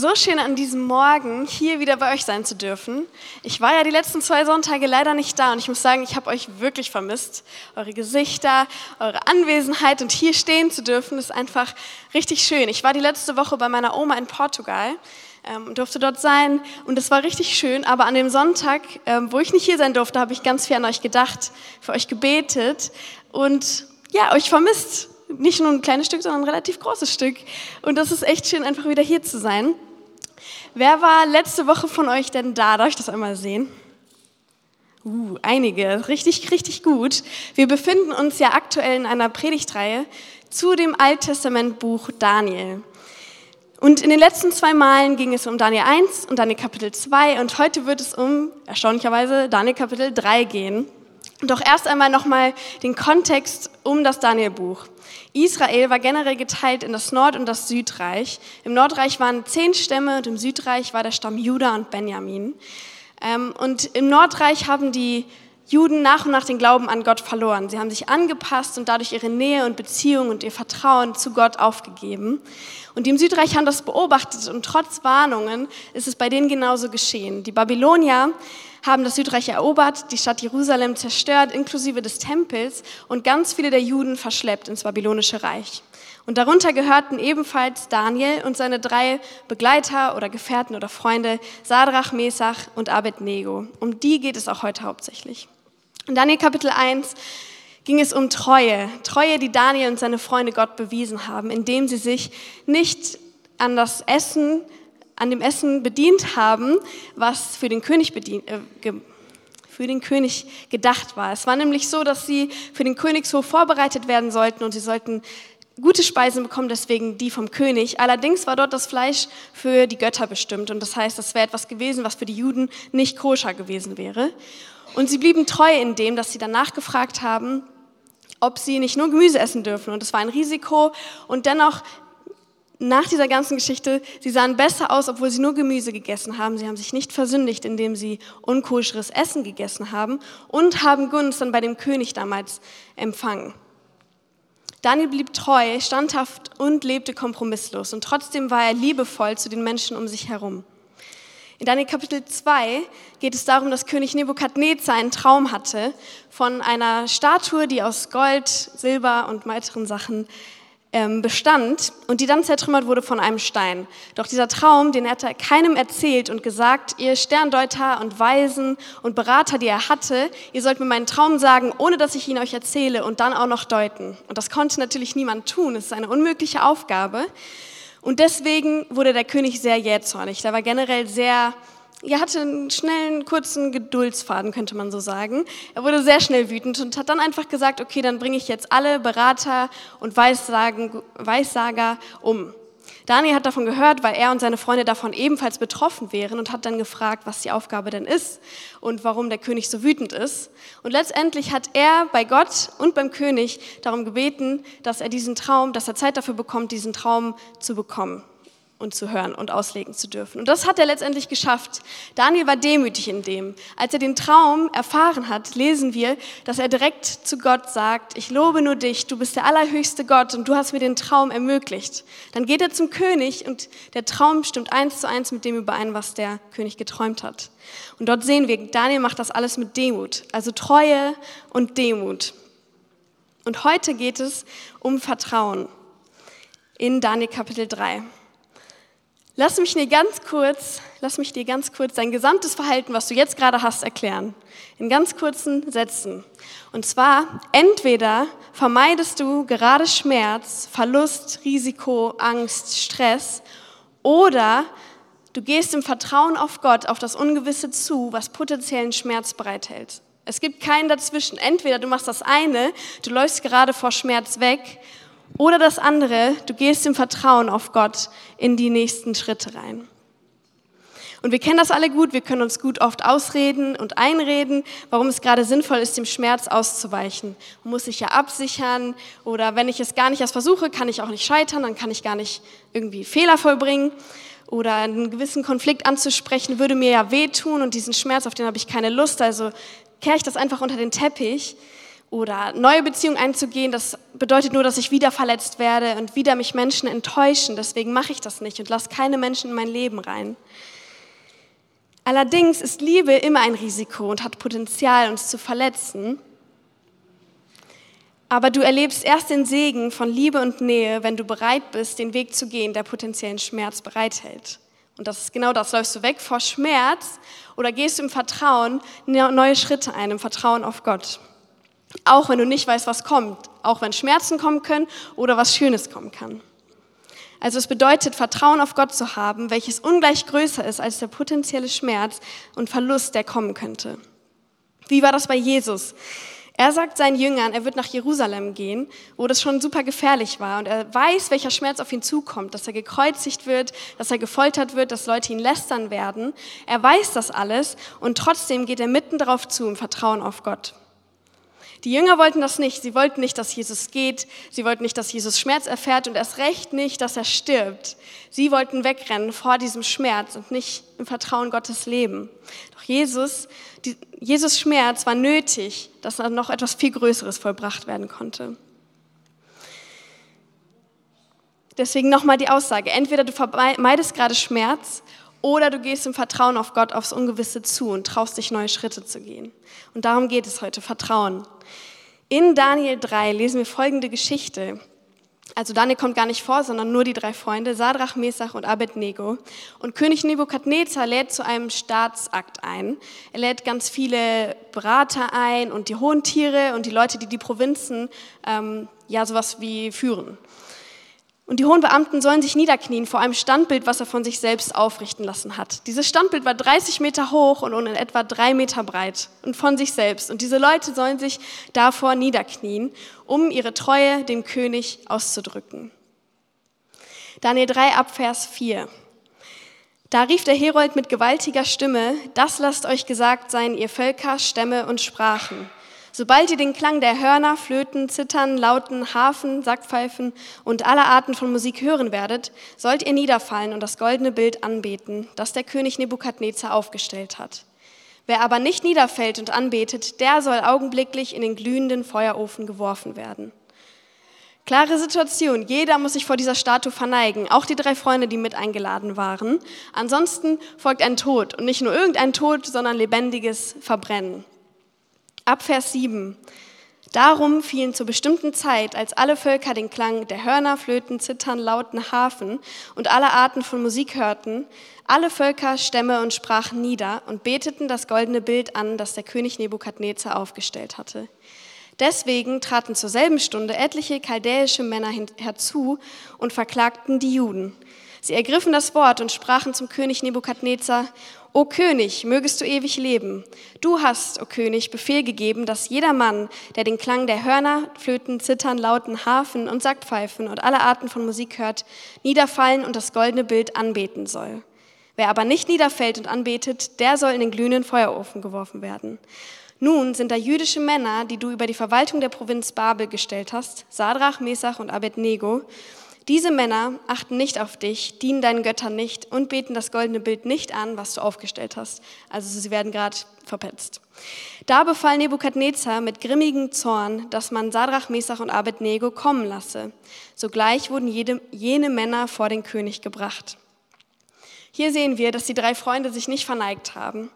So schön an diesem Morgen hier wieder bei euch sein zu dürfen. Ich war ja die letzten zwei Sonntage leider nicht da und ich muss sagen, ich habe euch wirklich vermisst. Eure Gesichter, eure Anwesenheit und hier stehen zu dürfen, ist einfach richtig schön. Ich war die letzte Woche bei meiner Oma in Portugal ähm, durfte dort sein und es war richtig schön. Aber an dem Sonntag, ähm, wo ich nicht hier sein durfte, habe ich ganz viel an euch gedacht, für euch gebetet und ja, euch vermisst nicht nur ein kleines Stück, sondern ein relativ großes Stück. Und das ist echt schön, einfach wieder hier zu sein. Wer war letzte Woche von euch denn da? Darf ich das einmal sehen? Uh, einige, richtig, richtig gut. Wir befinden uns ja aktuell in einer Predigtreihe zu dem Alttestamentbuch Daniel. Und in den letzten zwei Malen ging es um Daniel 1 und Daniel Kapitel 2 und heute wird es um, erstaunlicherweise, Daniel Kapitel 3 gehen. Doch erst einmal nochmal den Kontext um das Danielbuch. Israel war generell geteilt in das Nord- und das Südreich. Im Nordreich waren zehn Stämme und im Südreich war der Stamm Juda und Benjamin. Ähm, und im Nordreich haben die Juden nach und nach den Glauben an Gott verloren. Sie haben sich angepasst und dadurch ihre Nähe und Beziehung und ihr Vertrauen zu Gott aufgegeben. Und die im Südreich haben das beobachtet und trotz Warnungen ist es bei denen genauso geschehen. Die Babylonier haben das Südreich erobert, die Stadt Jerusalem zerstört, inklusive des Tempels und ganz viele der Juden verschleppt ins babylonische Reich. Und darunter gehörten ebenfalls Daniel und seine drei Begleiter oder Gefährten oder Freunde, Sadrach, Mesach und Abednego. Um die geht es auch heute hauptsächlich. In Daniel Kapitel 1 ging es um Treue. Treue, die Daniel und seine Freunde Gott bewiesen haben, indem sie sich nicht an das Essen, an dem Essen bedient haben, was für den König bedient, äh, für den König gedacht war. Es war nämlich so, dass sie für den Königshof vorbereitet werden sollten und sie sollten gute Speisen bekommen, deswegen die vom König. Allerdings war dort das Fleisch für die Götter bestimmt und das heißt, das wäre etwas gewesen, was für die Juden nicht koscher gewesen wäre. Und sie blieben treu in dem, dass sie danach gefragt haben, ob sie nicht nur Gemüse essen dürfen. Und es war ein Risiko. Und dennoch, nach dieser ganzen Geschichte, sie sahen besser aus, obwohl sie nur Gemüse gegessen haben. Sie haben sich nicht versündigt, indem sie unkoscheres Essen gegessen haben und haben Gunst dann bei dem König damals empfangen. Daniel blieb treu, standhaft und lebte kompromisslos. Und trotzdem war er liebevoll zu den Menschen um sich herum. In Daniel Kapitel 2 geht es darum, dass König Nebukadnezar einen Traum hatte von einer Statue, die aus Gold, Silber und weiteren Sachen ähm, bestand und die dann zertrümmert wurde von einem Stein. Doch dieser Traum, den hat er keinem erzählt und gesagt, ihr Sterndeuter und Weisen und Berater, die er hatte, ihr sollt mir meinen Traum sagen, ohne dass ich ihn euch erzähle und dann auch noch deuten. Und das konnte natürlich niemand tun, es ist eine unmögliche Aufgabe. Und deswegen wurde der König sehr jähzornig. Der war generell sehr, er hatte einen schnellen, kurzen Geduldsfaden, könnte man so sagen. Er wurde sehr schnell wütend und hat dann einfach gesagt, okay, dann bringe ich jetzt alle Berater und Weissagen, Weissager um. Daniel hat davon gehört, weil er und seine Freunde davon ebenfalls betroffen wären und hat dann gefragt, was die Aufgabe denn ist und warum der König so wütend ist. Und letztendlich hat er bei Gott und beim König darum gebeten, dass er diesen Traum, dass er Zeit dafür bekommt, diesen Traum zu bekommen und zu hören und auslegen zu dürfen. Und das hat er letztendlich geschafft. Daniel war demütig in dem. Als er den Traum erfahren hat, lesen wir, dass er direkt zu Gott sagt, ich lobe nur dich, du bist der allerhöchste Gott und du hast mir den Traum ermöglicht. Dann geht er zum König und der Traum stimmt eins zu eins mit dem überein, was der König geträumt hat. Und dort sehen wir, Daniel macht das alles mit Demut, also Treue und Demut. Und heute geht es um Vertrauen in Daniel Kapitel 3. Lass mich dir ganz kurz, lass mich dir ganz kurz dein gesamtes Verhalten, was du jetzt gerade hast, erklären. In ganz kurzen Sätzen. Und zwar, entweder vermeidest du gerade Schmerz, Verlust, Risiko, Angst, Stress, oder du gehst im Vertrauen auf Gott, auf das Ungewisse zu, was potenziellen Schmerz bereithält. Es gibt keinen dazwischen. Entweder du machst das eine, du läufst gerade vor Schmerz weg, oder das andere, du gehst im Vertrauen auf Gott in die nächsten Schritte rein. Und wir kennen das alle gut, wir können uns gut oft ausreden und einreden, warum es gerade sinnvoll ist, dem Schmerz auszuweichen. Muss sich ja absichern oder wenn ich es gar nicht erst versuche, kann ich auch nicht scheitern, dann kann ich gar nicht irgendwie Fehler vollbringen. Oder einen gewissen Konflikt anzusprechen, würde mir ja wehtun und diesen Schmerz, auf den habe ich keine Lust, also kehre ich das einfach unter den Teppich. Oder neue Beziehungen einzugehen, das bedeutet nur, dass ich wieder verletzt werde und wieder mich Menschen enttäuschen. Deswegen mache ich das nicht und lasse keine Menschen in mein Leben rein. Allerdings ist Liebe immer ein Risiko und hat Potenzial, uns zu verletzen. Aber du erlebst erst den Segen von Liebe und Nähe, wenn du bereit bist, den Weg zu gehen, der potenziellen Schmerz bereithält. Und das ist genau das. Läufst du weg vor Schmerz oder gehst du im Vertrauen neue Schritte ein, im Vertrauen auf Gott. Auch wenn du nicht weißt, was kommt. Auch wenn Schmerzen kommen können oder was Schönes kommen kann. Also es bedeutet, Vertrauen auf Gott zu haben, welches ungleich größer ist als der potenzielle Schmerz und Verlust, der kommen könnte. Wie war das bei Jesus? Er sagt seinen Jüngern, er wird nach Jerusalem gehen, wo das schon super gefährlich war. Und er weiß, welcher Schmerz auf ihn zukommt, dass er gekreuzigt wird, dass er gefoltert wird, dass Leute ihn lästern werden. Er weiß das alles und trotzdem geht er mitten darauf zu im Vertrauen auf Gott. Die Jünger wollten das nicht. Sie wollten nicht, dass Jesus geht. Sie wollten nicht, dass Jesus Schmerz erfährt und erst recht nicht, dass er stirbt. Sie wollten wegrennen vor diesem Schmerz und nicht im Vertrauen Gottes leben. Doch Jesus, die, Jesus Schmerz war nötig, dass noch etwas viel Größeres vollbracht werden konnte. Deswegen nochmal die Aussage. Entweder du vermeidest gerade Schmerz oder du gehst im Vertrauen auf Gott aufs Ungewisse zu und traust dich, neue Schritte zu gehen. Und darum geht es heute, Vertrauen. In Daniel 3 lesen wir folgende Geschichte. Also Daniel kommt gar nicht vor, sondern nur die drei Freunde, Sadrach, Mesach und Abednego. Und König Nebukadnezar lädt zu einem Staatsakt ein. Er lädt ganz viele Berater ein und die hohen Tiere und die Leute, die die Provinzen ähm, ja sowas wie führen. Und die hohen Beamten sollen sich niederknien vor einem Standbild, was er von sich selbst aufrichten lassen hat. Dieses Standbild war 30 Meter hoch und in etwa drei Meter breit und von sich selbst. Und diese Leute sollen sich davor niederknien, um ihre Treue dem König auszudrücken. Daniel 3 ab Vers 4. Da rief der Herold mit gewaltiger Stimme, das lasst euch gesagt sein, ihr Völker, Stämme und Sprachen. Sobald ihr den Klang der Hörner, Flöten, Zittern, Lauten, Hafen, Sackpfeifen und aller Arten von Musik hören werdet, sollt ihr niederfallen und das goldene Bild anbeten, das der König Nebukadnezar aufgestellt hat. Wer aber nicht niederfällt und anbetet, der soll augenblicklich in den glühenden Feuerofen geworfen werden. Klare Situation. Jeder muss sich vor dieser Statue verneigen, auch die drei Freunde, die mit eingeladen waren. Ansonsten folgt ein Tod und nicht nur irgendein Tod, sondern lebendiges Verbrennen. Ab Vers 7. Darum fielen zur bestimmten Zeit, als alle Völker den Klang der Hörner, Flöten, Zittern, Lauten, Hafen und alle Arten von Musik hörten, alle Völker, Stämme und Sprachen nieder und beteten das goldene Bild an, das der König Nebukadnezar aufgestellt hatte. Deswegen traten zur selben Stunde etliche chaldäische Männer herzu und verklagten die Juden. Sie ergriffen das Wort und sprachen zum König Nebukadnezar, O König, mögest du ewig leben. Du hast, o König, Befehl gegeben, dass jeder Mann, der den Klang der Hörner, Flöten, Zittern, Lauten, Harfen und Sackpfeifen und alle Arten von Musik hört, niederfallen und das goldene Bild anbeten soll. Wer aber nicht niederfällt und anbetet, der soll in den glühenden Feuerofen geworfen werden. Nun sind da jüdische Männer, die du über die Verwaltung der Provinz Babel gestellt hast, Sadrach, Mesach und Abednego, diese Männer achten nicht auf dich, dienen deinen Göttern nicht und beten das goldene Bild nicht an, was du aufgestellt hast. Also sie werden gerade verpetzt. Da befahl Nebukadnezar mit grimmigem Zorn, dass man Sadrach, Mesach und Abednego kommen lasse. Sogleich wurden jede, jene Männer vor den König gebracht. Hier sehen wir, dass die drei Freunde sich nicht verneigt haben,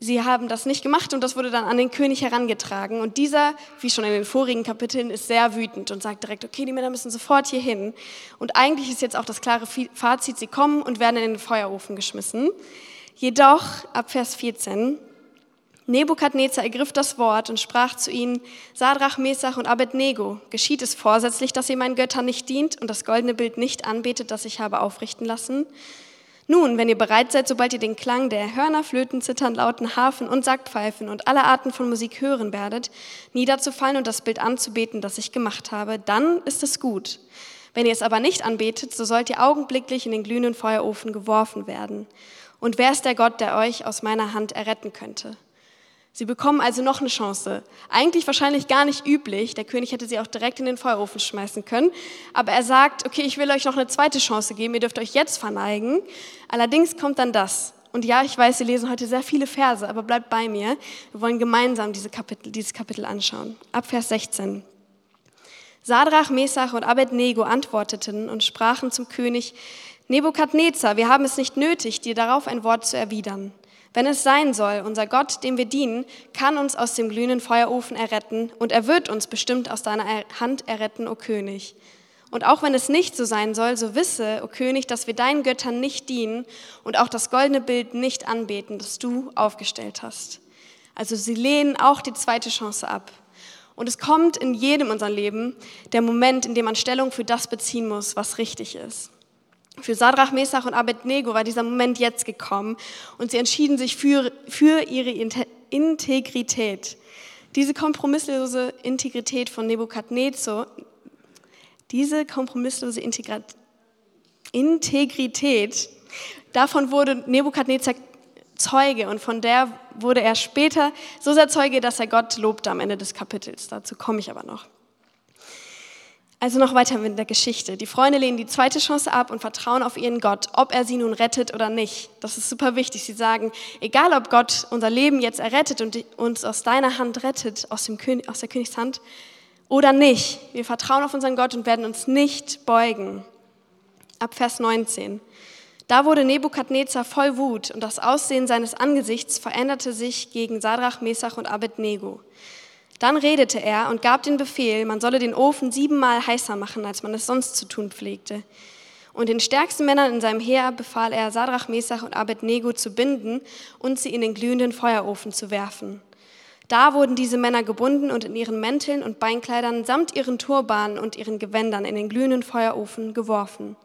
sie haben das nicht gemacht und das wurde dann an den König herangetragen. Und dieser, wie schon in den vorigen Kapiteln, ist sehr wütend und sagt direkt, okay, die Männer müssen sofort hier hin. Und eigentlich ist jetzt auch das klare Fazit, sie kommen und werden in den Feuerofen geschmissen. Jedoch, ab Vers 14, Nebukadnezar ergriff das Wort und sprach zu ihnen, Sadrach, Mesach und Abednego, geschieht es vorsätzlich, dass ihr meinen Göttern nicht dient und das goldene Bild nicht anbetet, das ich habe aufrichten lassen? Nun, wenn ihr bereit seid, sobald ihr den Klang der Hörner, Flöten, Zittern, Lauten, Hafen und Sackpfeifen und alle Arten von Musik hören werdet, niederzufallen und das Bild anzubeten, das ich gemacht habe, dann ist es gut. Wenn ihr es aber nicht anbetet, so sollt ihr augenblicklich in den glühenden Feuerofen geworfen werden. Und wer ist der Gott, der euch aus meiner Hand erretten könnte? Sie bekommen also noch eine Chance. Eigentlich wahrscheinlich gar nicht üblich. Der König hätte sie auch direkt in den Feuerofen schmeißen können. Aber er sagt, okay, ich will euch noch eine zweite Chance geben. Ihr dürft euch jetzt verneigen. Allerdings kommt dann das. Und ja, ich weiß, wir lesen heute sehr viele Verse, aber bleibt bei mir. Wir wollen gemeinsam diese Kapitel, dieses Kapitel anschauen. Ab Vers 16. Sadrach, Mesach und Abednego antworteten und sprachen zum König Nebukadnezar, wir haben es nicht nötig, dir darauf ein Wort zu erwidern. Wenn es sein soll, unser Gott, dem wir dienen, kann uns aus dem glühenden Feuerofen erretten und er wird uns bestimmt aus deiner Hand erretten, o König. Und auch wenn es nicht so sein soll, so wisse, o König, dass wir deinen Göttern nicht dienen und auch das goldene Bild nicht anbeten, das du aufgestellt hast. Also sie lehnen auch die zweite Chance ab. Und es kommt in jedem unserem Leben der Moment, in dem man Stellung für das beziehen muss, was richtig ist. Für Sadrach, Mesach und Abednego war dieser Moment jetzt gekommen und sie entschieden sich für, für ihre Integrität. Diese kompromisslose Integrität von Nebukadnezar, diese kompromisslose Integrität, davon wurde Nebukadnezar Zeuge und von der wurde er später so sehr Zeuge, dass er Gott lobte am Ende des Kapitels. Dazu komme ich aber noch. Also noch weiter mit der Geschichte. Die Freunde lehnen die zweite Chance ab und vertrauen auf ihren Gott, ob er sie nun rettet oder nicht. Das ist super wichtig. Sie sagen, egal ob Gott unser Leben jetzt errettet und uns aus deiner Hand rettet, aus, dem König, aus der Königshand, oder nicht. Wir vertrauen auf unseren Gott und werden uns nicht beugen. Ab Vers 19. Da wurde Nebukadnezar voll Wut und das Aussehen seines Angesichts veränderte sich gegen Sadrach, Mesach und Abednego. Dann redete er und gab den Befehl, man solle den Ofen siebenmal heißer machen, als man es sonst zu tun pflegte. Und den stärksten Männern in seinem Heer befahl er, Sadrach, Mesach und Abednego zu binden und sie in den glühenden Feuerofen zu werfen. Da wurden diese Männer gebunden und in ihren Mänteln und Beinkleidern samt ihren Turbanen und ihren Gewändern in den glühenden Feuerofen geworfen.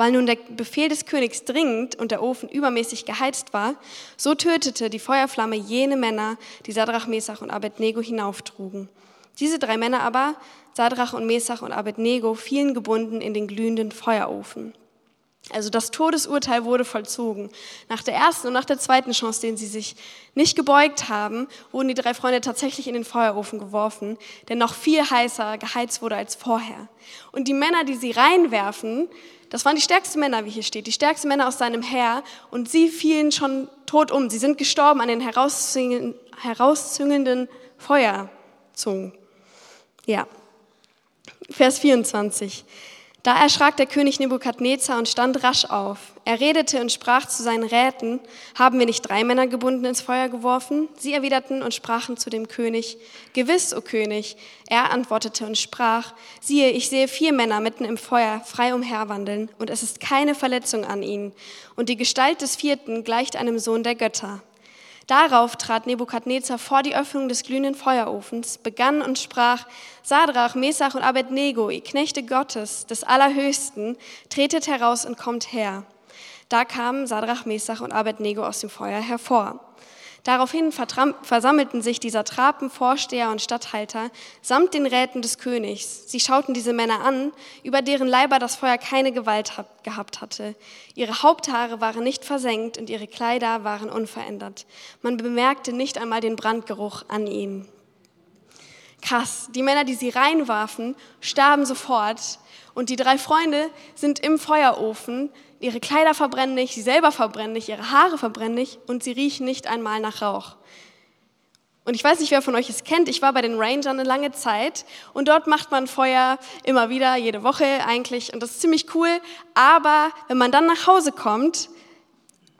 Weil nun der Befehl des Königs dringend und der Ofen übermäßig geheizt war, so tötete die Feuerflamme jene Männer, die Sadrach, Mesach und Abednego hinauftrugen. Diese drei Männer aber, Sadrach und Mesach und Abednego, fielen gebunden in den glühenden Feuerofen. Also das Todesurteil wurde vollzogen. Nach der ersten und nach der zweiten Chance, denen sie sich nicht gebeugt haben, wurden die drei Freunde tatsächlich in den Feuerofen geworfen, der noch viel heißer geheizt wurde als vorher. Und die Männer, die sie reinwerfen, das waren die stärksten Männer, wie hier steht, die stärksten Männer aus seinem Heer und sie fielen schon tot um. Sie sind gestorben an den herauszüngelnden Feuerzungen. Ja. Vers 24. Da erschrak der König Nebukadnezar und stand rasch auf. Er redete und sprach zu seinen Räten, haben wir nicht drei Männer gebunden ins Feuer geworfen? Sie erwiderten und sprachen zu dem König, Gewiss, o König. Er antwortete und sprach, siehe, ich sehe vier Männer mitten im Feuer frei umherwandeln, und es ist keine Verletzung an ihnen. Und die Gestalt des vierten gleicht einem Sohn der Götter. Darauf trat Nebukadnezar vor die Öffnung des glühenden Feuerofens, begann und sprach, Sadrach, Mesach und Abednego, ihr Knechte Gottes, des Allerhöchsten, tretet heraus und kommt her. Da kamen Sadrach, Mesach und Abednego aus dem Feuer hervor. Daraufhin versammelten sich die Satrapen, Vorsteher und Statthalter samt den Räten des Königs. Sie schauten diese Männer an, über deren Leiber das Feuer keine Gewalt gehabt hatte. Ihre Haupthaare waren nicht versenkt und ihre Kleider waren unverändert. Man bemerkte nicht einmal den Brandgeruch an ihnen. Krass, die Männer, die sie reinwarfen, starben sofort. Und die drei Freunde sind im Feuerofen, Ihre Kleider verbrennen nicht, sie selber verbrennen nicht, ihre Haare verbrennen nicht und sie riechen nicht einmal nach Rauch. Und ich weiß nicht, wer von euch es kennt. Ich war bei den Rangern eine lange Zeit und dort macht man Feuer immer wieder, jede Woche eigentlich. Und das ist ziemlich cool. Aber wenn man dann nach Hause kommt,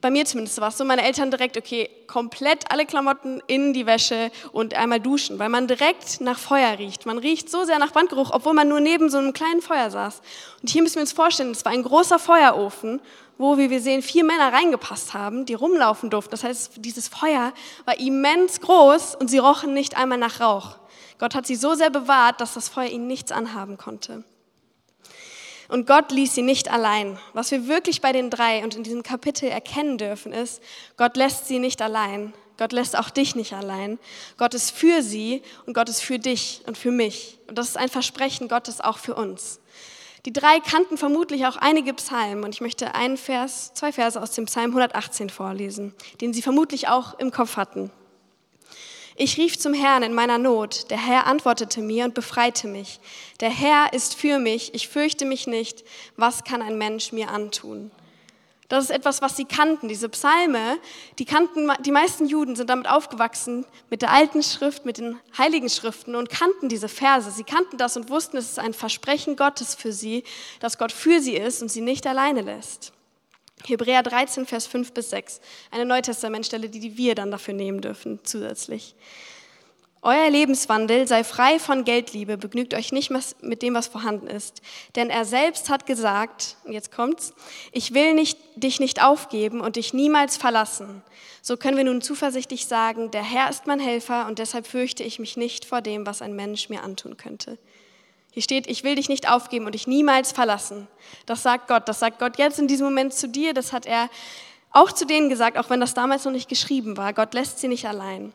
bei mir zumindest war es so, meine Eltern direkt, okay, komplett alle Klamotten in die Wäsche und einmal duschen, weil man direkt nach Feuer riecht. Man riecht so sehr nach Brandgeruch, obwohl man nur neben so einem kleinen Feuer saß. Und hier müssen wir uns vorstellen, es war ein großer Feuerofen, wo, wie wir sehen, vier Männer reingepasst haben, die rumlaufen durften. Das heißt, dieses Feuer war immens groß und sie rochen nicht einmal nach Rauch. Gott hat sie so sehr bewahrt, dass das Feuer ihnen nichts anhaben konnte. Und Gott ließ sie nicht allein. Was wir wirklich bei den drei und in diesem Kapitel erkennen dürfen, ist, Gott lässt sie nicht allein. Gott lässt auch dich nicht allein. Gott ist für sie und Gott ist für dich und für mich. Und das ist ein Versprechen Gottes auch für uns. Die drei kannten vermutlich auch einige Psalmen und ich möchte einen Vers, zwei Verse aus dem Psalm 118 vorlesen, den sie vermutlich auch im Kopf hatten. Ich rief zum Herrn in meiner Not. Der Herr antwortete mir und befreite mich. Der Herr ist für mich. Ich fürchte mich nicht. Was kann ein Mensch mir antun? Das ist etwas, was sie kannten. Diese Psalme, die kannten, die meisten Juden sind damit aufgewachsen, mit der alten Schrift, mit den heiligen Schriften und kannten diese Verse. Sie kannten das und wussten, es ist ein Versprechen Gottes für sie, dass Gott für sie ist und sie nicht alleine lässt. Hebräer 13, Vers 5 bis 6, eine Neutestamentstelle, die wir dann dafür nehmen dürfen zusätzlich. Euer Lebenswandel sei frei von Geldliebe, begnügt euch nicht mit dem, was vorhanden ist. Denn er selbst hat gesagt, jetzt kommt's, ich will nicht, dich nicht aufgeben und dich niemals verlassen. So können wir nun zuversichtlich sagen, der Herr ist mein Helfer und deshalb fürchte ich mich nicht vor dem, was ein Mensch mir antun könnte. Hier steht, ich will dich nicht aufgeben und dich niemals verlassen. Das sagt Gott, das sagt Gott jetzt in diesem Moment zu dir, das hat er auch zu denen gesagt, auch wenn das damals noch nicht geschrieben war. Gott lässt sie nicht allein.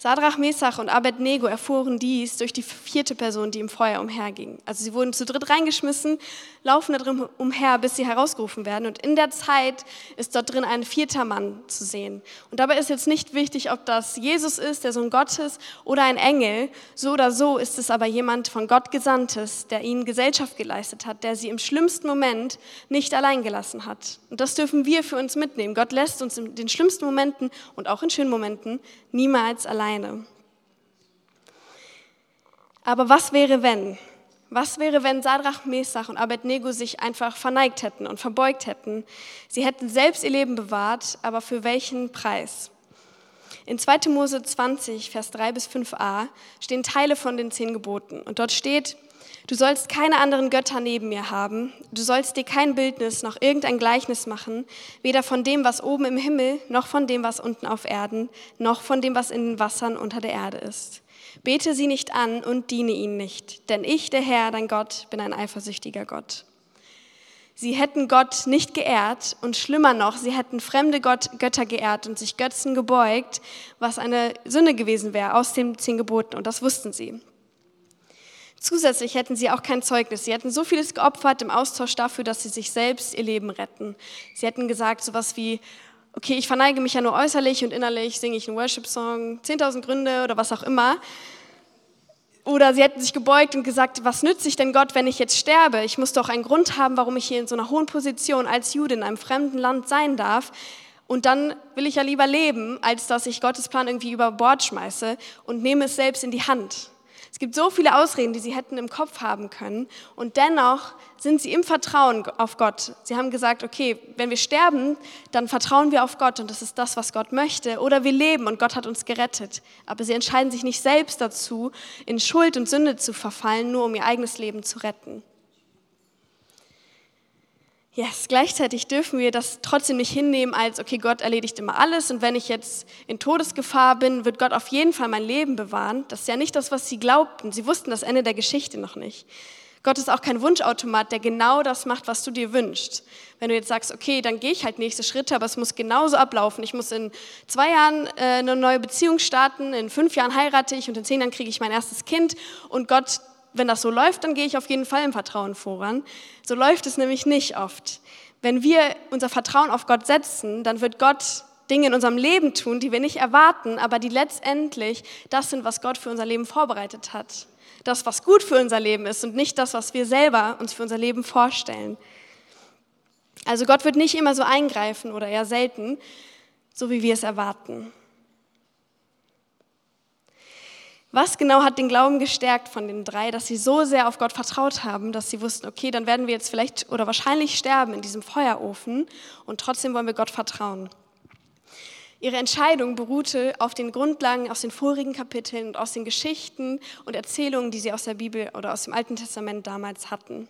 Sadrach, Mesach und Abednego erfuhren dies durch die vierte Person, die im Feuer umherging. Also sie wurden zu dritt reingeschmissen, laufen da drin umher, bis sie herausgerufen werden. Und in der Zeit ist dort drin ein vierter Mann zu sehen. Und dabei ist jetzt nicht wichtig, ob das Jesus ist, der Sohn Gottes, oder ein Engel. So oder so ist es aber jemand von Gott Gesandtes, der ihnen Gesellschaft geleistet hat, der sie im schlimmsten Moment nicht allein gelassen hat. Und das dürfen wir für uns mitnehmen. Gott lässt uns in den schlimmsten Momenten und auch in schönen Momenten niemals allein alleine. Aber was wäre, wenn? Was wäre, wenn Sadrach, Mesach und Abednego sich einfach verneigt hätten und verbeugt hätten? Sie hätten selbst ihr Leben bewahrt, aber für welchen Preis? In 2. Mose 20, Vers 3 bis 5a stehen Teile von den zehn Geboten. Und dort steht, Du sollst keine anderen Götter neben mir haben. Du sollst dir kein Bildnis noch irgendein Gleichnis machen, weder von dem, was oben im Himmel, noch von dem, was unten auf Erden, noch von dem, was in den Wassern unter der Erde ist. Bete sie nicht an und diene ihnen nicht, denn ich, der Herr, dein Gott, bin ein eifersüchtiger Gott. Sie hätten Gott nicht geehrt und schlimmer noch, sie hätten fremde Gott, Götter geehrt und sich Götzen gebeugt, was eine Sünde gewesen wäre aus den zehn Geboten und das wussten sie. Zusätzlich hätten sie auch kein Zeugnis. Sie hätten so vieles geopfert im Austausch dafür, dass sie sich selbst ihr Leben retten. Sie hätten gesagt sowas wie, okay, ich verneige mich ja nur äußerlich und innerlich singe ich einen Worship-Song, 10.000 Gründe oder was auch immer. Oder sie hätten sich gebeugt und gesagt, was nützt sich denn Gott, wenn ich jetzt sterbe? Ich muss doch einen Grund haben, warum ich hier in so einer hohen Position als Jude in einem fremden Land sein darf. Und dann will ich ja lieber leben, als dass ich Gottes Plan irgendwie über Bord schmeiße und nehme es selbst in die Hand. Es gibt so viele Ausreden, die sie hätten im Kopf haben können. Und dennoch sind sie im Vertrauen auf Gott. Sie haben gesagt, okay, wenn wir sterben, dann vertrauen wir auf Gott und das ist das, was Gott möchte. Oder wir leben und Gott hat uns gerettet. Aber sie entscheiden sich nicht selbst dazu, in Schuld und Sünde zu verfallen, nur um ihr eigenes Leben zu retten. Yes, gleichzeitig dürfen wir das trotzdem nicht hinnehmen als, okay, Gott erledigt immer alles und wenn ich jetzt in Todesgefahr bin, wird Gott auf jeden Fall mein Leben bewahren. Das ist ja nicht das, was sie glaubten. Sie wussten das Ende der Geschichte noch nicht. Gott ist auch kein Wunschautomat, der genau das macht, was du dir wünschst. Wenn du jetzt sagst, okay, dann gehe ich halt nächste Schritte, aber es muss genauso ablaufen. Ich muss in zwei Jahren äh, eine neue Beziehung starten, in fünf Jahren heirate ich und in zehn Jahren kriege ich mein erstes Kind und Gott wenn das so läuft, dann gehe ich auf jeden Fall im Vertrauen voran. So läuft es nämlich nicht oft. Wenn wir unser Vertrauen auf Gott setzen, dann wird Gott Dinge in unserem Leben tun, die wir nicht erwarten, aber die letztendlich das sind, was Gott für unser Leben vorbereitet hat. Das, was gut für unser Leben ist und nicht das, was wir selber uns für unser Leben vorstellen. Also Gott wird nicht immer so eingreifen oder eher selten, so wie wir es erwarten. Was genau hat den Glauben gestärkt von den drei, dass sie so sehr auf Gott vertraut haben, dass sie wussten, okay, dann werden wir jetzt vielleicht oder wahrscheinlich sterben in diesem Feuerofen und trotzdem wollen wir Gott vertrauen. Ihre Entscheidung beruhte auf den Grundlagen aus den vorigen Kapiteln und aus den Geschichten und Erzählungen, die sie aus der Bibel oder aus dem Alten Testament damals hatten.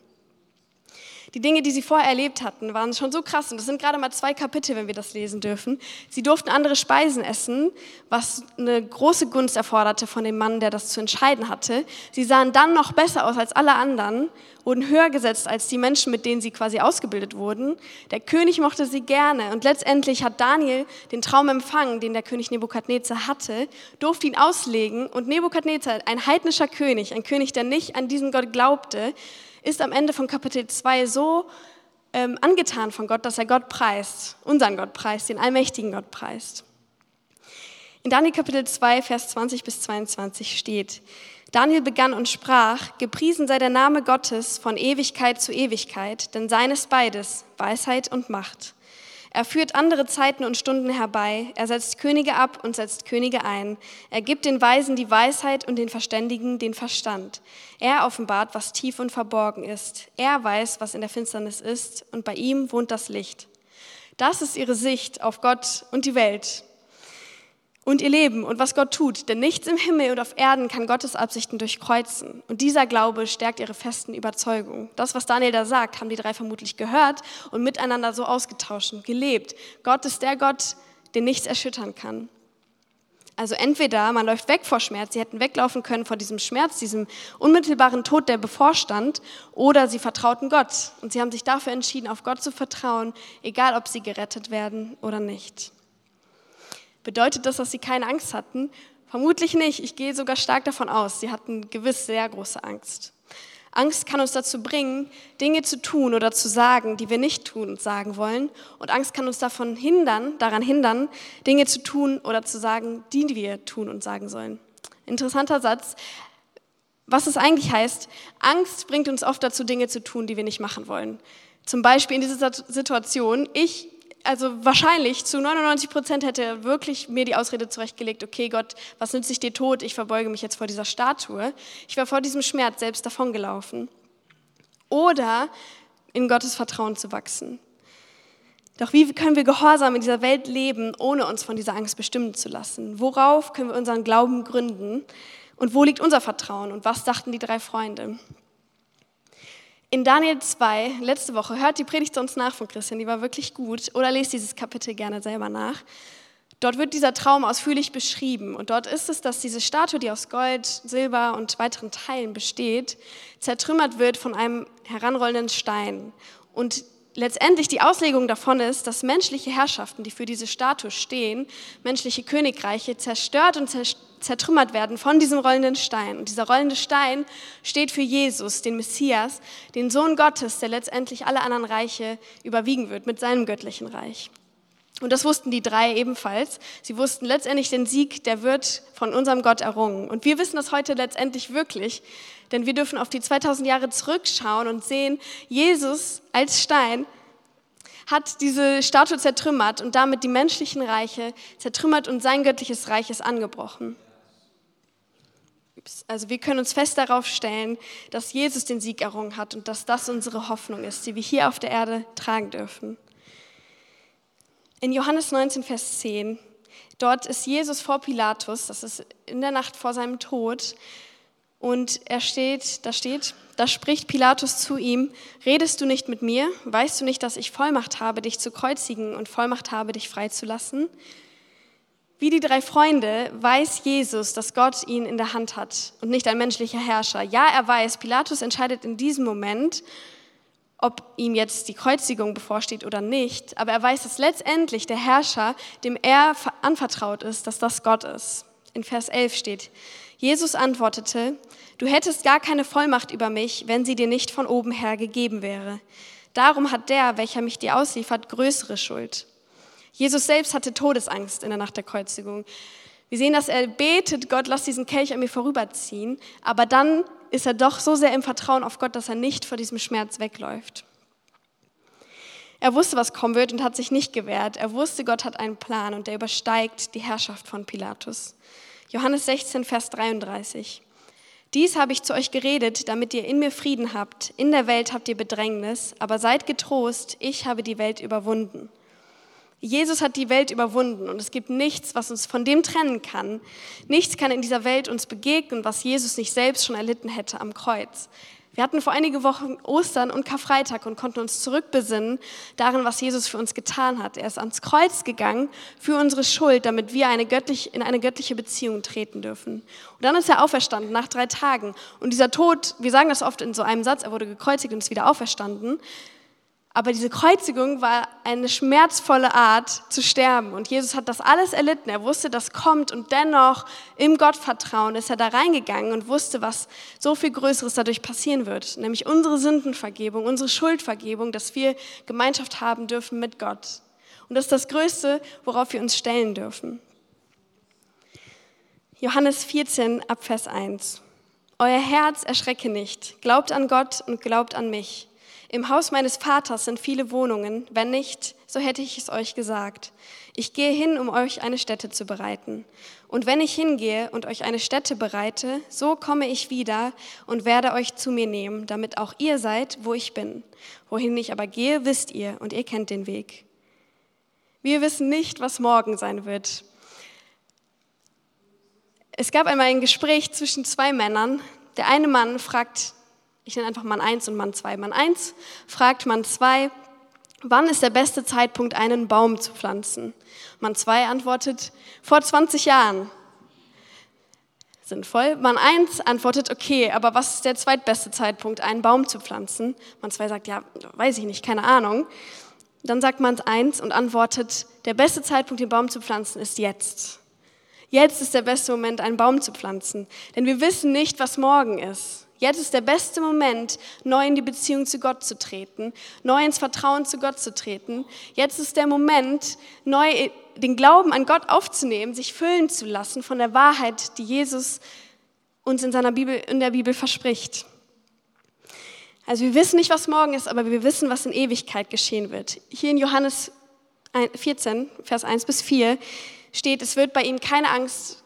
Die Dinge, die sie vorher erlebt hatten, waren schon so krass. Und das sind gerade mal zwei Kapitel, wenn wir das lesen dürfen. Sie durften andere Speisen essen, was eine große Gunst erforderte von dem Mann, der das zu entscheiden hatte. Sie sahen dann noch besser aus als alle anderen, wurden höher gesetzt als die Menschen, mit denen sie quasi ausgebildet wurden. Der König mochte sie gerne. Und letztendlich hat Daniel den Traum empfangen, den der König Nebukadnezar hatte, durfte ihn auslegen. Und Nebukadnezar, ein heidnischer König, ein König, der nicht an diesen Gott glaubte, ist am Ende von Kapitel 2 so ähm, angetan von Gott, dass er Gott preist, unseren Gott preist, den allmächtigen Gott preist. In Daniel Kapitel 2, Vers 20 bis 22 steht, Daniel begann und sprach, gepriesen sei der Name Gottes von Ewigkeit zu Ewigkeit, denn seines beides, Weisheit und Macht. Er führt andere Zeiten und Stunden herbei, er setzt Könige ab und setzt Könige ein, er gibt den Weisen die Weisheit und den Verständigen den Verstand. Er offenbart, was tief und verborgen ist, er weiß, was in der Finsternis ist, und bei ihm wohnt das Licht. Das ist ihre Sicht auf Gott und die Welt und ihr Leben und was Gott tut. Denn nichts im Himmel und auf Erden kann Gottes Absichten durchkreuzen. Und dieser Glaube stärkt ihre festen Überzeugungen. Das, was Daniel da sagt, haben die drei vermutlich gehört und miteinander so ausgetauscht und gelebt. Gott ist der Gott, den nichts erschüttern kann. Also entweder man läuft weg vor Schmerz, sie hätten weglaufen können vor diesem Schmerz, diesem unmittelbaren Tod, der bevorstand, oder sie vertrauten Gott und sie haben sich dafür entschieden, auf Gott zu vertrauen, egal ob sie gerettet werden oder nicht. Bedeutet das, dass sie keine Angst hatten? Vermutlich nicht. Ich gehe sogar stark davon aus. Sie hatten gewiss sehr große Angst. Angst kann uns dazu bringen, Dinge zu tun oder zu sagen, die wir nicht tun und sagen wollen. Und Angst kann uns davon hindern, daran hindern, Dinge zu tun oder zu sagen, die wir tun und sagen sollen. Interessanter Satz. Was es eigentlich heißt, Angst bringt uns oft dazu, Dinge zu tun, die wir nicht machen wollen. Zum Beispiel in dieser Situation, ich also wahrscheinlich zu 99 Prozent hätte er wirklich mir die Ausrede zurechtgelegt, okay Gott, was nützt sich dir tot? Ich verbeuge mich jetzt vor dieser Statue. Ich war vor diesem Schmerz selbst davongelaufen. Oder in Gottes Vertrauen zu wachsen. Doch wie können wir gehorsam in dieser Welt leben, ohne uns von dieser Angst bestimmen zu lassen? Worauf können wir unseren Glauben gründen? Und wo liegt unser Vertrauen? Und was dachten die drei Freunde? In Daniel 2, letzte Woche, hört die Predigt sonst nach von Christian, die war wirklich gut, oder lest dieses Kapitel gerne selber nach. Dort wird dieser Traum ausführlich beschrieben und dort ist es, dass diese Statue, die aus Gold, Silber und weiteren Teilen besteht, zertrümmert wird von einem heranrollenden Stein. Und letztendlich die Auslegung davon ist, dass menschliche Herrschaften, die für diese Statue stehen, menschliche Königreiche zerstört und zerstört zertrümmert werden von diesem rollenden Stein. Und dieser rollende Stein steht für Jesus, den Messias, den Sohn Gottes, der letztendlich alle anderen Reiche überwiegen wird mit seinem göttlichen Reich. Und das wussten die drei ebenfalls. Sie wussten letztendlich, den Sieg, der wird von unserem Gott errungen. Und wir wissen das heute letztendlich wirklich, denn wir dürfen auf die 2000 Jahre zurückschauen und sehen, Jesus als Stein hat diese Statue zertrümmert und damit die menschlichen Reiche zertrümmert und sein göttliches Reich ist angebrochen. Also wir können uns fest darauf stellen, dass Jesus den Sieg errungen hat und dass das unsere Hoffnung ist, die wir hier auf der Erde tragen dürfen. In Johannes 19, Vers 10, dort ist Jesus vor Pilatus, das ist in der Nacht vor seinem Tod, und er steht, da steht, da spricht Pilatus zu ihm, redest du nicht mit mir? Weißt du nicht, dass ich Vollmacht habe, dich zu kreuzigen und Vollmacht habe, dich freizulassen? Wie die drei Freunde weiß Jesus, dass Gott ihn in der Hand hat und nicht ein menschlicher Herrscher. Ja, er weiß, Pilatus entscheidet in diesem Moment, ob ihm jetzt die Kreuzigung bevorsteht oder nicht, aber er weiß, dass letztendlich der Herrscher, dem er anvertraut ist, dass das Gott ist. In Vers 11 steht, Jesus antwortete, du hättest gar keine Vollmacht über mich, wenn sie dir nicht von oben her gegeben wäre. Darum hat der, welcher mich dir ausliefert, größere Schuld. Jesus selbst hatte Todesangst in der Nacht der Kreuzigung. Wir sehen, dass er betet, Gott, lass diesen Kelch an mir vorüberziehen, aber dann ist er doch so sehr im Vertrauen auf Gott, dass er nicht vor diesem Schmerz wegläuft. Er wusste, was kommen wird und hat sich nicht gewehrt. Er wusste, Gott hat einen Plan und der übersteigt die Herrschaft von Pilatus. Johannes 16, Vers 33. Dies habe ich zu euch geredet, damit ihr in mir Frieden habt. In der Welt habt ihr Bedrängnis, aber seid getrost, ich habe die Welt überwunden. Jesus hat die Welt überwunden und es gibt nichts, was uns von dem trennen kann. Nichts kann in dieser Welt uns begegnen, was Jesus nicht selbst schon erlitten hätte am Kreuz. Wir hatten vor einige Wochen Ostern und Karfreitag und konnten uns zurückbesinnen darin, was Jesus für uns getan hat. Er ist ans Kreuz gegangen für unsere Schuld, damit wir eine göttlich, in eine göttliche Beziehung treten dürfen. Und dann ist er auferstanden nach drei Tagen. Und dieser Tod, wir sagen das oft in so einem Satz, er wurde gekreuzigt und ist wieder auferstanden. Aber diese Kreuzigung war eine schmerzvolle Art zu sterben. Und Jesus hat das alles erlitten. Er wusste, das kommt. Und dennoch im Gottvertrauen ist er da reingegangen und wusste, was so viel Größeres dadurch passieren wird. Nämlich unsere Sündenvergebung, unsere Schuldvergebung, dass wir Gemeinschaft haben dürfen mit Gott. Und das ist das Größte, worauf wir uns stellen dürfen. Johannes 14 Abvers 1. Euer Herz erschrecke nicht, glaubt an Gott und glaubt an mich. Im Haus meines Vaters sind viele Wohnungen, wenn nicht, so hätte ich es euch gesagt. Ich gehe hin, um euch eine Stätte zu bereiten. Und wenn ich hingehe und euch eine Stätte bereite, so komme ich wieder und werde euch zu mir nehmen, damit auch ihr seid, wo ich bin. Wohin ich aber gehe, wisst ihr und ihr kennt den Weg. Wir wissen nicht, was morgen sein wird. Es gab einmal ein Gespräch zwischen zwei Männern. Der eine Mann fragt, ich nenne einfach Mann 1 und Mann 2. Mann 1 fragt Mann 2, wann ist der beste Zeitpunkt, einen Baum zu pflanzen? Mann 2 antwortet, vor 20 Jahren. Sinnvoll. Mann 1 antwortet, okay, aber was ist der zweitbeste Zeitpunkt, einen Baum zu pflanzen? Mann 2 sagt, ja, weiß ich nicht, keine Ahnung. Dann sagt Mann 1 und antwortet, der beste Zeitpunkt, den Baum zu pflanzen, ist jetzt. Jetzt ist der beste Moment, einen Baum zu pflanzen, denn wir wissen nicht, was morgen ist. Jetzt ist der beste Moment, neu in die Beziehung zu Gott zu treten, neu ins Vertrauen zu Gott zu treten. Jetzt ist der Moment, neu den Glauben an Gott aufzunehmen, sich füllen zu lassen von der Wahrheit, die Jesus uns in seiner Bibel, in der Bibel verspricht. Also wir wissen nicht, was morgen ist, aber wir wissen, was in Ewigkeit geschehen wird. Hier in Johannes 14, Vers 1 bis 4 steht, es wird bei ihnen keine Angst,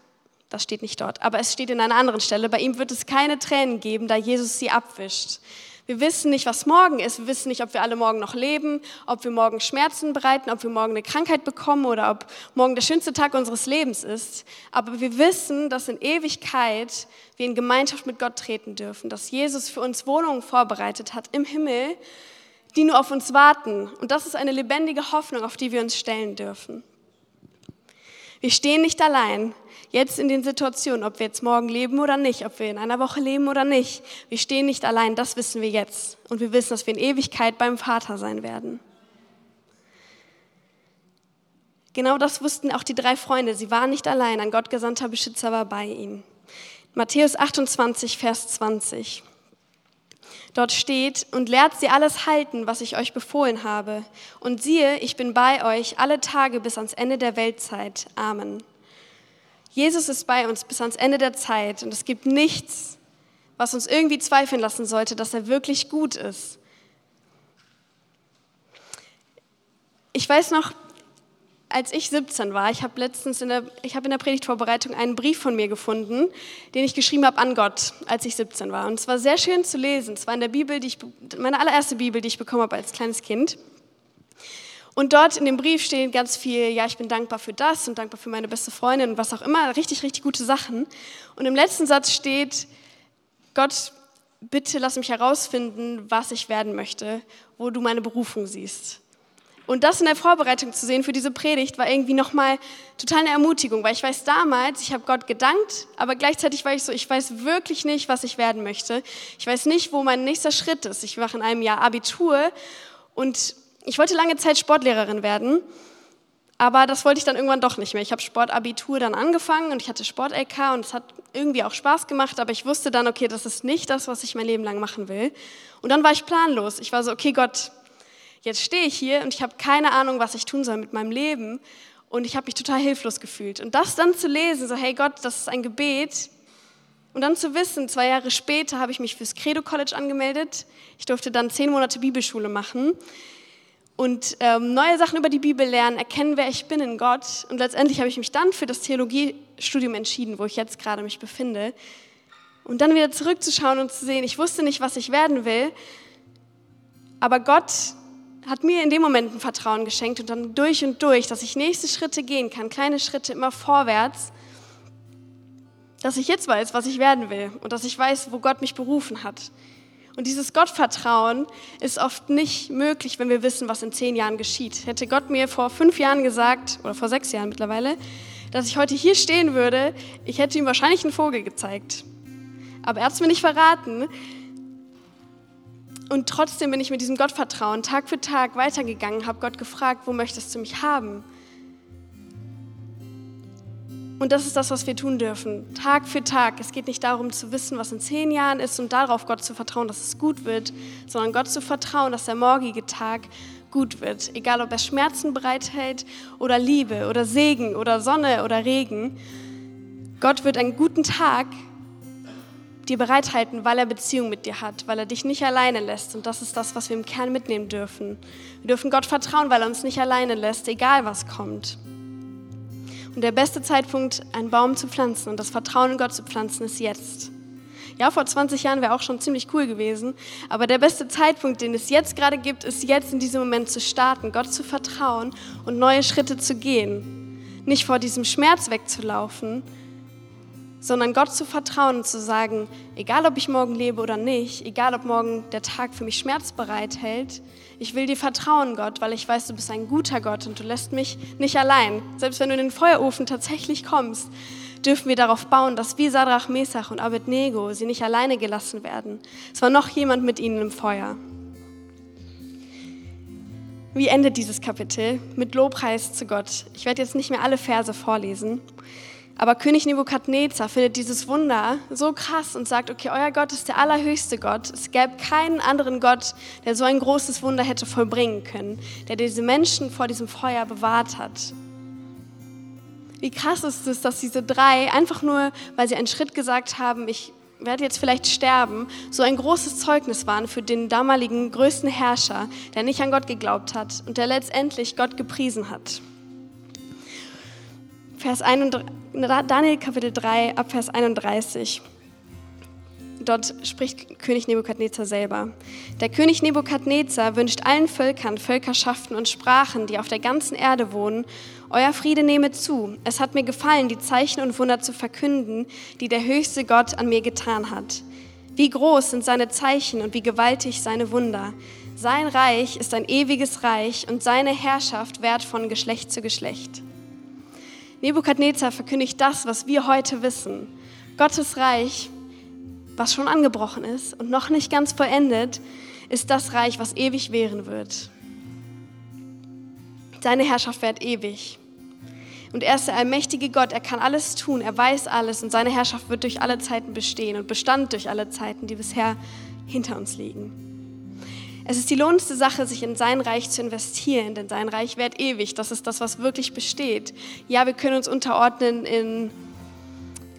das steht nicht dort, aber es steht in einer anderen Stelle, bei ihm wird es keine Tränen geben, da Jesus sie abwischt. Wir wissen nicht, was morgen ist. Wir wissen nicht, ob wir alle morgen noch leben, ob wir morgen Schmerzen bereiten, ob wir morgen eine Krankheit bekommen oder ob morgen der schönste Tag unseres Lebens ist. Aber wir wissen, dass in Ewigkeit wir in Gemeinschaft mit Gott treten dürfen, dass Jesus für uns Wohnungen vorbereitet hat im Himmel, die nur auf uns warten. Und das ist eine lebendige Hoffnung, auf die wir uns stellen dürfen. Wir stehen nicht allein. Jetzt in den Situationen, ob wir jetzt morgen leben oder nicht, ob wir in einer Woche leben oder nicht. Wir stehen nicht allein, das wissen wir jetzt. Und wir wissen, dass wir in Ewigkeit beim Vater sein werden. Genau das wussten auch die drei Freunde. Sie waren nicht allein. Ein gottgesandter Beschützer war bei ihnen. Matthäus 28, Vers 20. Dort steht, und lehrt sie alles halten, was ich euch befohlen habe. Und siehe, ich bin bei euch alle Tage bis ans Ende der Weltzeit. Amen. Jesus ist bei uns bis ans Ende der Zeit und es gibt nichts, was uns irgendwie zweifeln lassen sollte, dass er wirklich gut ist. Ich weiß noch, als ich 17 war, ich habe letztens in der, ich habe in der Predigtvorbereitung einen Brief von mir gefunden, den ich geschrieben habe an Gott, als ich 17 war. Und es war sehr schön zu lesen. Es war in der Bibel, die ich, meine allererste Bibel, die ich bekommen habe als kleines Kind. Und dort in dem Brief steht ganz viel, ja, ich bin dankbar für das und dankbar für meine beste Freundin und was auch immer, richtig, richtig gute Sachen. Und im letzten Satz steht, Gott, bitte lass mich herausfinden, was ich werden möchte, wo du meine Berufung siehst. Und das in der Vorbereitung zu sehen für diese Predigt war irgendwie nochmal total eine Ermutigung, weil ich weiß damals, ich habe Gott gedankt, aber gleichzeitig war ich so, ich weiß wirklich nicht, was ich werden möchte. Ich weiß nicht, wo mein nächster Schritt ist. Ich mache in einem Jahr Abitur und ich wollte lange Zeit Sportlehrerin werden, aber das wollte ich dann irgendwann doch nicht mehr. Ich habe Sportabitur dann angefangen und ich hatte Sport-LK und es hat irgendwie auch Spaß gemacht, aber ich wusste dann, okay, das ist nicht das, was ich mein Leben lang machen will. Und dann war ich planlos. Ich war so, okay, Gott, jetzt stehe ich hier und ich habe keine Ahnung, was ich tun soll mit meinem Leben und ich habe mich total hilflos gefühlt. Und das dann zu lesen, so, hey Gott, das ist ein Gebet, und dann zu wissen, zwei Jahre später habe ich mich fürs Credo College angemeldet. Ich durfte dann zehn Monate Bibelschule machen und ähm, neue Sachen über die Bibel lernen, erkennen, wer ich bin in Gott. Und letztendlich habe ich mich dann für das Theologiestudium entschieden, wo ich jetzt gerade mich befinde. Und dann wieder zurückzuschauen und zu sehen, ich wusste nicht, was ich werden will, aber Gott hat mir in dem Moment ein Vertrauen geschenkt und dann durch und durch, dass ich nächste Schritte gehen kann, kleine Schritte immer vorwärts, dass ich jetzt weiß, was ich werden will und dass ich weiß, wo Gott mich berufen hat. Und dieses Gottvertrauen ist oft nicht möglich, wenn wir wissen, was in zehn Jahren geschieht. Hätte Gott mir vor fünf Jahren gesagt, oder vor sechs Jahren mittlerweile, dass ich heute hier stehen würde, ich hätte ihm wahrscheinlich einen Vogel gezeigt. Aber er hat es mir nicht verraten. Und trotzdem bin ich mit diesem Gottvertrauen Tag für Tag weitergegangen, habe Gott gefragt, wo möchtest du mich haben? Und das ist das, was wir tun dürfen, Tag für Tag. Es geht nicht darum zu wissen, was in zehn Jahren ist und darauf Gott zu vertrauen, dass es gut wird, sondern Gott zu vertrauen, dass der morgige Tag gut wird. Egal, ob er Schmerzen bereithält oder Liebe oder Segen oder Sonne oder Regen. Gott wird einen guten Tag dir bereithalten, weil er Beziehung mit dir hat, weil er dich nicht alleine lässt. Und das ist das, was wir im Kern mitnehmen dürfen. Wir dürfen Gott vertrauen, weil er uns nicht alleine lässt, egal was kommt. Und der beste Zeitpunkt, einen Baum zu pflanzen und das Vertrauen in Gott zu pflanzen, ist jetzt. Ja, vor 20 Jahren wäre auch schon ziemlich cool gewesen, aber der beste Zeitpunkt, den es jetzt gerade gibt, ist jetzt in diesem Moment zu starten, Gott zu vertrauen und neue Schritte zu gehen. Nicht vor diesem Schmerz wegzulaufen, sondern Gott zu vertrauen und zu sagen, egal ob ich morgen lebe oder nicht, egal ob morgen der Tag für mich Schmerz bereithält, ich will dir vertrauen, Gott, weil ich weiß, du bist ein guter Gott und du lässt mich nicht allein. Selbst wenn du in den Feuerofen tatsächlich kommst, dürfen wir darauf bauen, dass wie Sadrach, Mesach und Abednego sie nicht alleine gelassen werden. Es war noch jemand mit ihnen im Feuer. Wie endet dieses Kapitel? Mit Lobpreis zu Gott. Ich werde jetzt nicht mehr alle Verse vorlesen, aber König Nebukadnezar findet dieses Wunder so krass und sagt, okay, euer Gott ist der allerhöchste Gott. Es gäbe keinen anderen Gott, der so ein großes Wunder hätte vollbringen können, der diese Menschen vor diesem Feuer bewahrt hat. Wie krass ist es, dass diese drei einfach nur, weil sie einen Schritt gesagt haben, ich werde jetzt vielleicht sterben, so ein großes Zeugnis waren für den damaligen größten Herrscher, der nicht an Gott geglaubt hat und der letztendlich Gott gepriesen hat. Vers 31, Daniel Kapitel 3 ab Vers 31. Dort spricht König Nebukadnezar selber. Der König Nebukadnezar wünscht allen Völkern, Völkerschaften und Sprachen, die auf der ganzen Erde wohnen, euer Friede nehme zu. Es hat mir gefallen, die Zeichen und Wunder zu verkünden, die der höchste Gott an mir getan hat. Wie groß sind seine Zeichen und wie gewaltig seine Wunder. Sein Reich ist ein ewiges Reich und seine Herrschaft währt von Geschlecht zu Geschlecht. Nebukadnezar verkündigt das, was wir heute wissen. Gottes Reich was schon angebrochen ist und noch nicht ganz vollendet, ist das Reich, was ewig währen wird. Seine Herrschaft währt ewig. Und er ist der allmächtige Gott, er kann alles tun, er weiß alles und seine Herrschaft wird durch alle Zeiten bestehen und bestand durch alle Zeiten, die bisher hinter uns liegen. Es ist die lohnendste Sache, sich in sein Reich zu investieren, denn sein Reich währt ewig. Das ist das, was wirklich besteht. Ja, wir können uns unterordnen in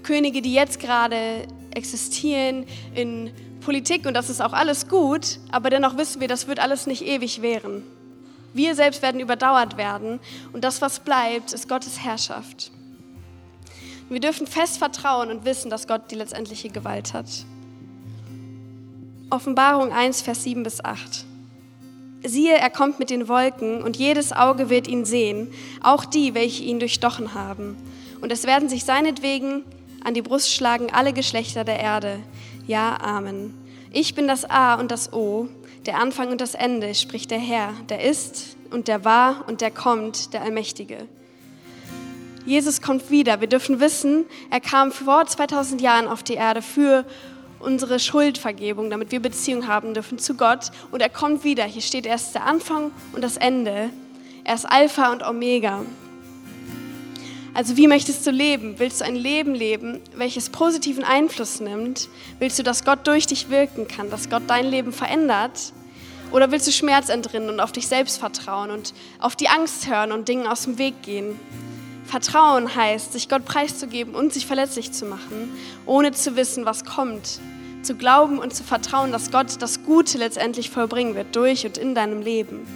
Könige, die jetzt gerade existieren in Politik und das ist auch alles gut, aber dennoch wissen wir, das wird alles nicht ewig währen. Wir selbst werden überdauert werden und das, was bleibt, ist Gottes Herrschaft. Wir dürfen fest vertrauen und wissen, dass Gott die letztendliche Gewalt hat. Offenbarung 1, Vers 7 bis 8. Siehe, er kommt mit den Wolken und jedes Auge wird ihn sehen, auch die, welche ihn durchstochen haben. Und es werden sich seinetwegen an die Brust schlagen alle Geschlechter der Erde. Ja, Amen. Ich bin das A und das O, der Anfang und das Ende, spricht der Herr, der ist und der war und der kommt, der Allmächtige. Jesus kommt wieder. Wir dürfen wissen, er kam vor 2000 Jahren auf die Erde für unsere Schuldvergebung, damit wir Beziehung haben dürfen zu Gott. Und er kommt wieder. Hier steht, er ist der Anfang und das Ende. Er ist Alpha und Omega. Also wie möchtest du leben? Willst du ein Leben leben, welches positiven Einfluss nimmt? Willst du, dass Gott durch dich wirken kann, dass Gott dein Leben verändert? Oder willst du Schmerz entrinnen und auf dich selbst vertrauen und auf die Angst hören und Dingen aus dem Weg gehen? Vertrauen heißt, sich Gott preiszugeben und sich verletzlich zu machen, ohne zu wissen, was kommt. Zu glauben und zu vertrauen, dass Gott das Gute letztendlich vollbringen wird, durch und in deinem Leben.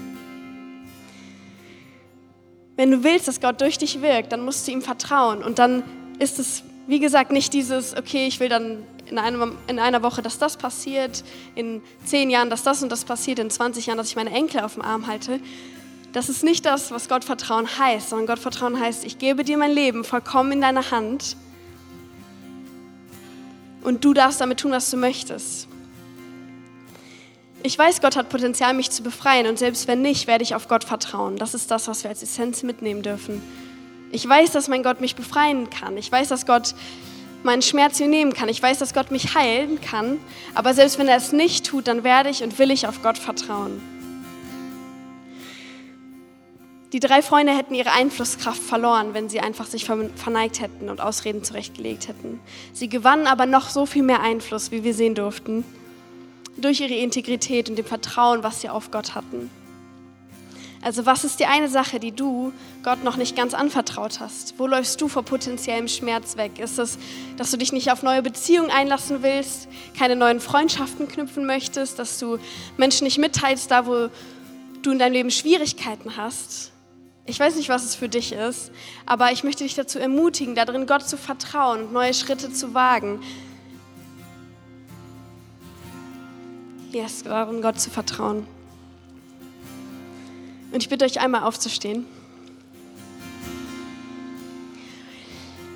Wenn du willst, dass Gott durch dich wirkt, dann musst du ihm vertrauen. Und dann ist es, wie gesagt, nicht dieses, okay, ich will dann in, einem, in einer Woche, dass das passiert, in zehn Jahren, dass das und das passiert, in 20 Jahren, dass ich meine Enkel auf dem Arm halte. Das ist nicht das, was Gottvertrauen heißt, sondern Gottvertrauen heißt, ich gebe dir mein Leben vollkommen in deine Hand und du darfst damit tun, was du möchtest. Ich weiß, Gott hat Potenzial, mich zu befreien und selbst wenn nicht, werde ich auf Gott vertrauen. Das ist das, was wir als Essenz mitnehmen dürfen. Ich weiß, dass mein Gott mich befreien kann. Ich weiß, dass Gott meinen Schmerz hier nehmen kann. Ich weiß, dass Gott mich heilen kann. Aber selbst wenn er es nicht tut, dann werde ich und will ich auf Gott vertrauen. Die drei Freunde hätten ihre Einflusskraft verloren, wenn sie einfach sich verneigt hätten und Ausreden zurechtgelegt hätten. Sie gewannen aber noch so viel mehr Einfluss, wie wir sehen durften durch ihre Integrität und dem Vertrauen, was sie auf Gott hatten. Also was ist die eine Sache, die du Gott noch nicht ganz anvertraut hast? Wo läufst du vor potenziellem Schmerz weg? Ist es, dass du dich nicht auf neue Beziehungen einlassen willst, keine neuen Freundschaften knüpfen möchtest, dass du Menschen nicht mitteilst, da wo du in deinem Leben Schwierigkeiten hast? Ich weiß nicht, was es für dich ist, aber ich möchte dich dazu ermutigen, darin Gott zu vertrauen und neue Schritte zu wagen. Yes, darin Gott zu vertrauen. Und ich bitte euch einmal aufzustehen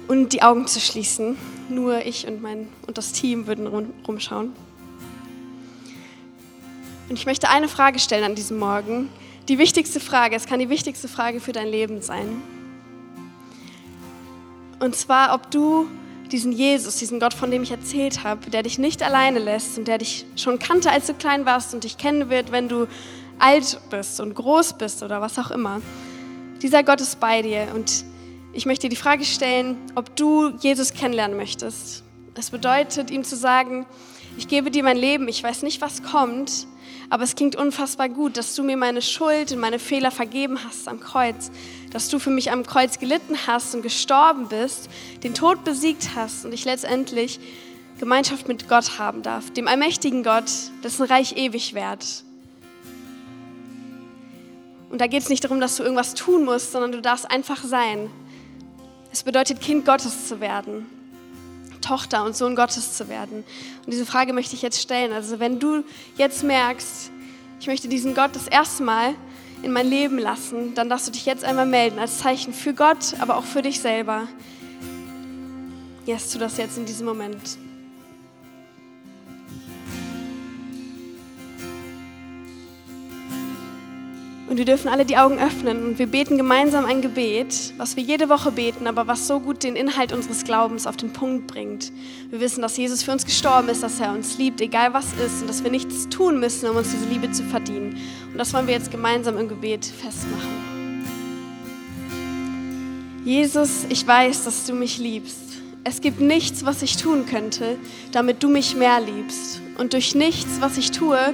und die Augen zu schließen. Nur ich und, mein, und das Team würden rumschauen. Und ich möchte eine Frage stellen an diesem Morgen. Die wichtigste Frage, es kann die wichtigste Frage für dein Leben sein. Und zwar, ob du diesen Jesus, diesen Gott, von dem ich erzählt habe, der dich nicht alleine lässt und der dich schon kannte, als du klein warst und dich kennen wird, wenn du alt bist und groß bist oder was auch immer. Dieser Gott ist bei dir und ich möchte dir die Frage stellen, ob du Jesus kennenlernen möchtest. Es bedeutet, ihm zu sagen, ich gebe dir mein Leben, ich weiß nicht, was kommt, aber es klingt unfassbar gut, dass du mir meine Schuld und meine Fehler vergeben hast am Kreuz, dass du für mich am Kreuz gelitten hast und gestorben bist, den Tod besiegt hast und ich letztendlich Gemeinschaft mit Gott haben darf, dem allmächtigen Gott, dessen Reich ewig währt. Und da geht es nicht darum, dass du irgendwas tun musst, sondern du darfst einfach sein. Es bedeutet, Kind Gottes zu werden, Tochter und Sohn Gottes zu werden. Und diese Frage möchte ich jetzt stellen. Also wenn du jetzt merkst, ich möchte diesen Gott das erste Mal in mein Leben lassen, dann darfst du dich jetzt einmal melden als Zeichen für Gott, aber auch für dich selber. Yes, tu das jetzt in diesem Moment. Und wir dürfen alle die Augen öffnen und wir beten gemeinsam ein Gebet, was wir jede Woche beten, aber was so gut den Inhalt unseres Glaubens auf den Punkt bringt. Wir wissen, dass Jesus für uns gestorben ist, dass er uns liebt, egal was ist, und dass wir nichts tun müssen, um uns diese Liebe zu verdienen. Und das wollen wir jetzt gemeinsam im Gebet festmachen. Jesus, ich weiß, dass du mich liebst. Es gibt nichts, was ich tun könnte, damit du mich mehr liebst. Und durch nichts, was ich tue,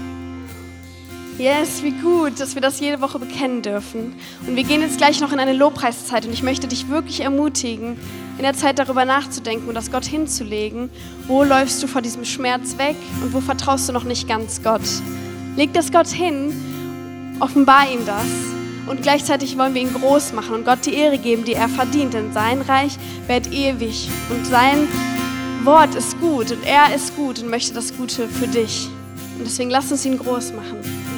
Yes, wie gut, dass wir das jede Woche bekennen dürfen. Und wir gehen jetzt gleich noch in eine Lobpreiszeit und ich möchte dich wirklich ermutigen, in der Zeit darüber nachzudenken und das Gott hinzulegen. Wo läufst du vor diesem Schmerz weg und wo vertraust du noch nicht ganz Gott? Leg das Gott hin, offenbar ihm das und gleichzeitig wollen wir ihn groß machen und Gott die Ehre geben, die er verdient, denn sein Reich wird ewig und sein Wort ist gut und er ist gut und möchte das Gute für dich. Und deswegen lass uns ihn groß machen.